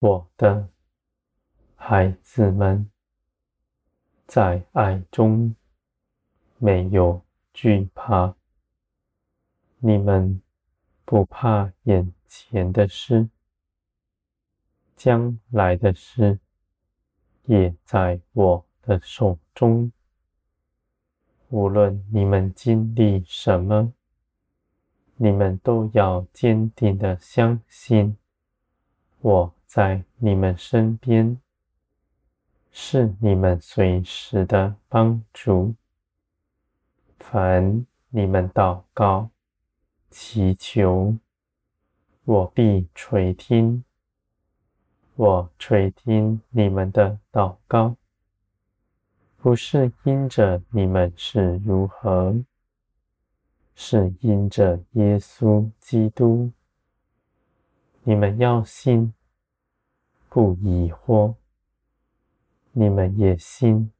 我的孩子们，在爱中没有惧怕。你们不怕眼前的事，将来的事也在我的手中。无论你们经历什么，你们都要坚定的相信，我在你们身边，是你们随时的帮助。凡你们祷告、祈求，我必垂听。我垂听你们的祷告。不是因着你们是如何，是因着耶稣基督。你们要信，不疑惑。你们也信，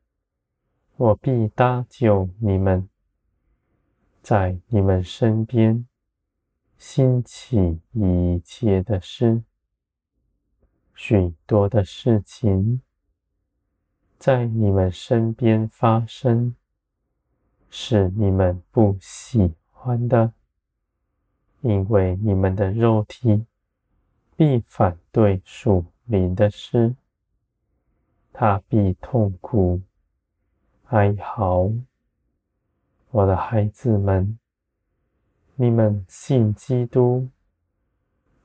我必搭救你们，在你们身边兴起一切的事，许多的事情。在你们身边发生，是你们不喜欢的，因为你们的肉体必反对属灵的事，他必痛苦、哀嚎。我的孩子们，你们信基督，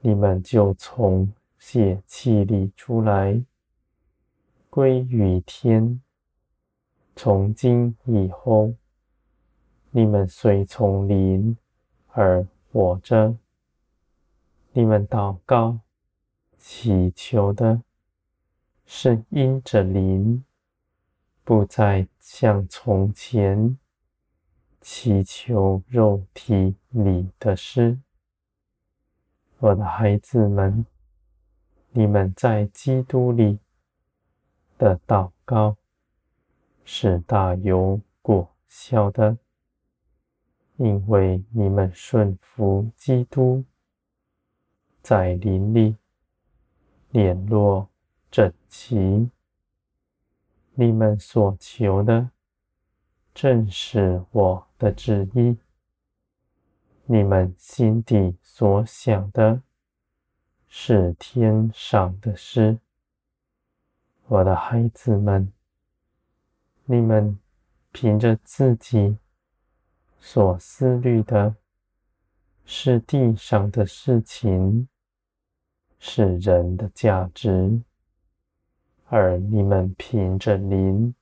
你们就从血气里出来。归于天。从今以后，你们随从灵而活着。你们祷告、祈求的，是因着灵，不再像从前祈求肉体里的事。我的孩子们，你们在基督里。的祷告是大有果效的，因为你们顺服基督，在灵里联络整齐。你们所求的正是我的旨意，你们心底所想的是天上的事。我的孩子们，你们凭着自己所思虑的，是地上的事情，是人的价值；而你们凭着灵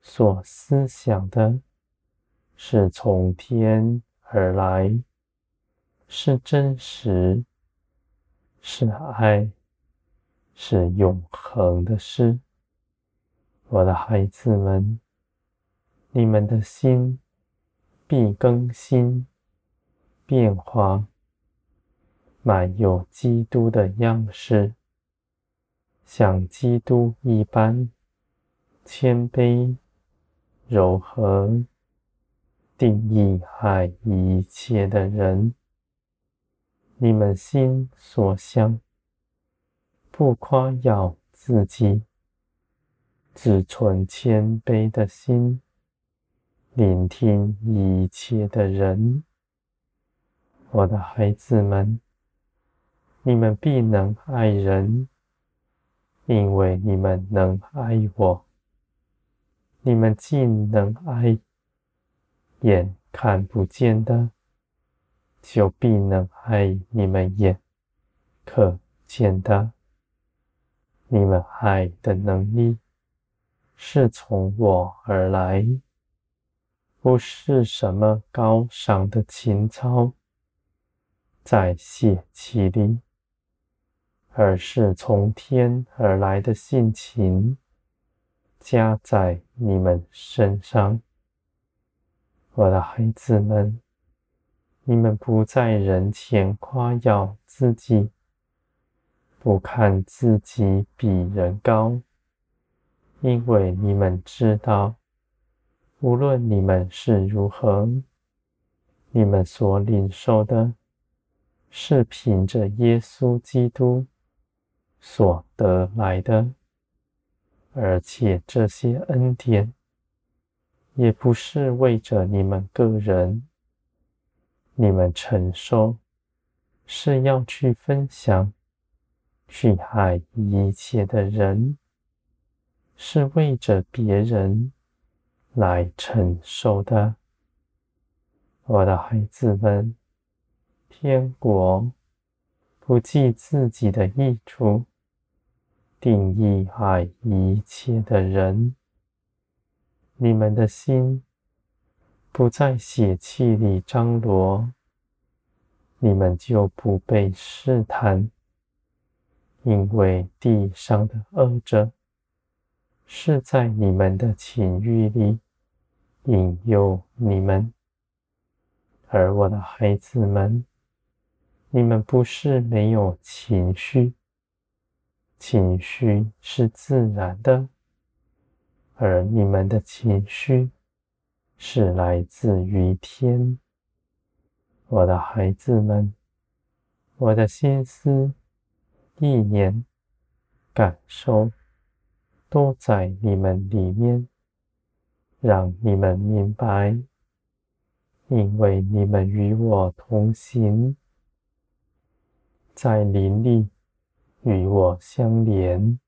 所思想的，是从天而来，是真实，是爱。是永恒的事，我的孩子们，你们的心必更新、变化，满有基督的样式，像基督一般谦卑、柔和、定义爱一切的人。你们心所想。不夸耀自己，只存谦卑的心，聆听一切的人。我的孩子们，你们必能爱人，因为你们能爱我。你们既能爱眼看不见的，就必能爱你们眼可见的。你们爱的能力是从我而来，不是什么高尚的情操在血气里，而是从天而来的性情加在你们身上。我的孩子们，你们不在人前夸耀自己。不看自己比人高，因为你们知道，无论你们是如何，你们所领受的，是凭着耶稣基督所得来的，而且这些恩典也不是为着你们个人，你们承受是要去分享，去爱一切的人，是为着别人来承受的。我的孩子们，天国不计自己的益处，定义爱一切的人。你们的心不在血气里张罗，你们就不被试探。因为地上的恶者是在你们的情欲里引诱你们，而我的孩子们，你们不是没有情绪，情绪是自然的，而你们的情绪是来自于天。我的孩子们，我的心思。意念、感受都在你们里面，让你们明白，因为你们与我同行，在林里与我相连，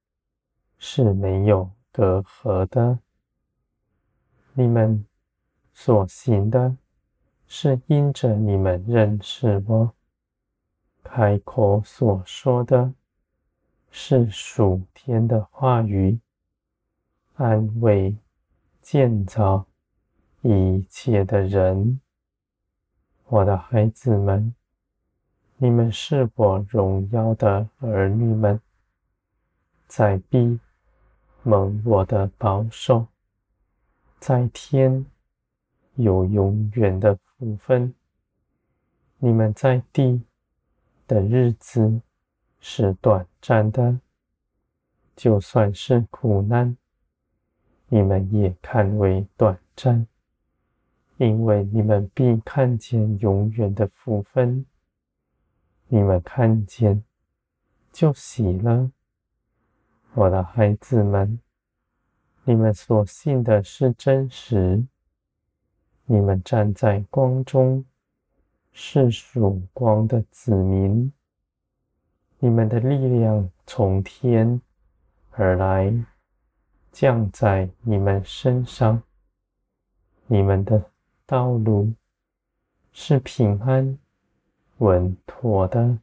是没有隔阂的。你们所行的，是因着你们认识我。开口所说的，是属天的话语，安慰、建造一切的人。我的孩子们，你们是我荣耀的儿女们，在地蒙我的保守，在天有永远的福分。你们在地。的日子是短暂的，就算是苦难，你们也看为短暂，因为你们必看见永远的福分。你们看见就喜了，我的孩子们，你们所信的是真实，你们站在光中。是曙光的子民，你们的力量从天而来，降在你们身上。你们的道路是平安稳妥的，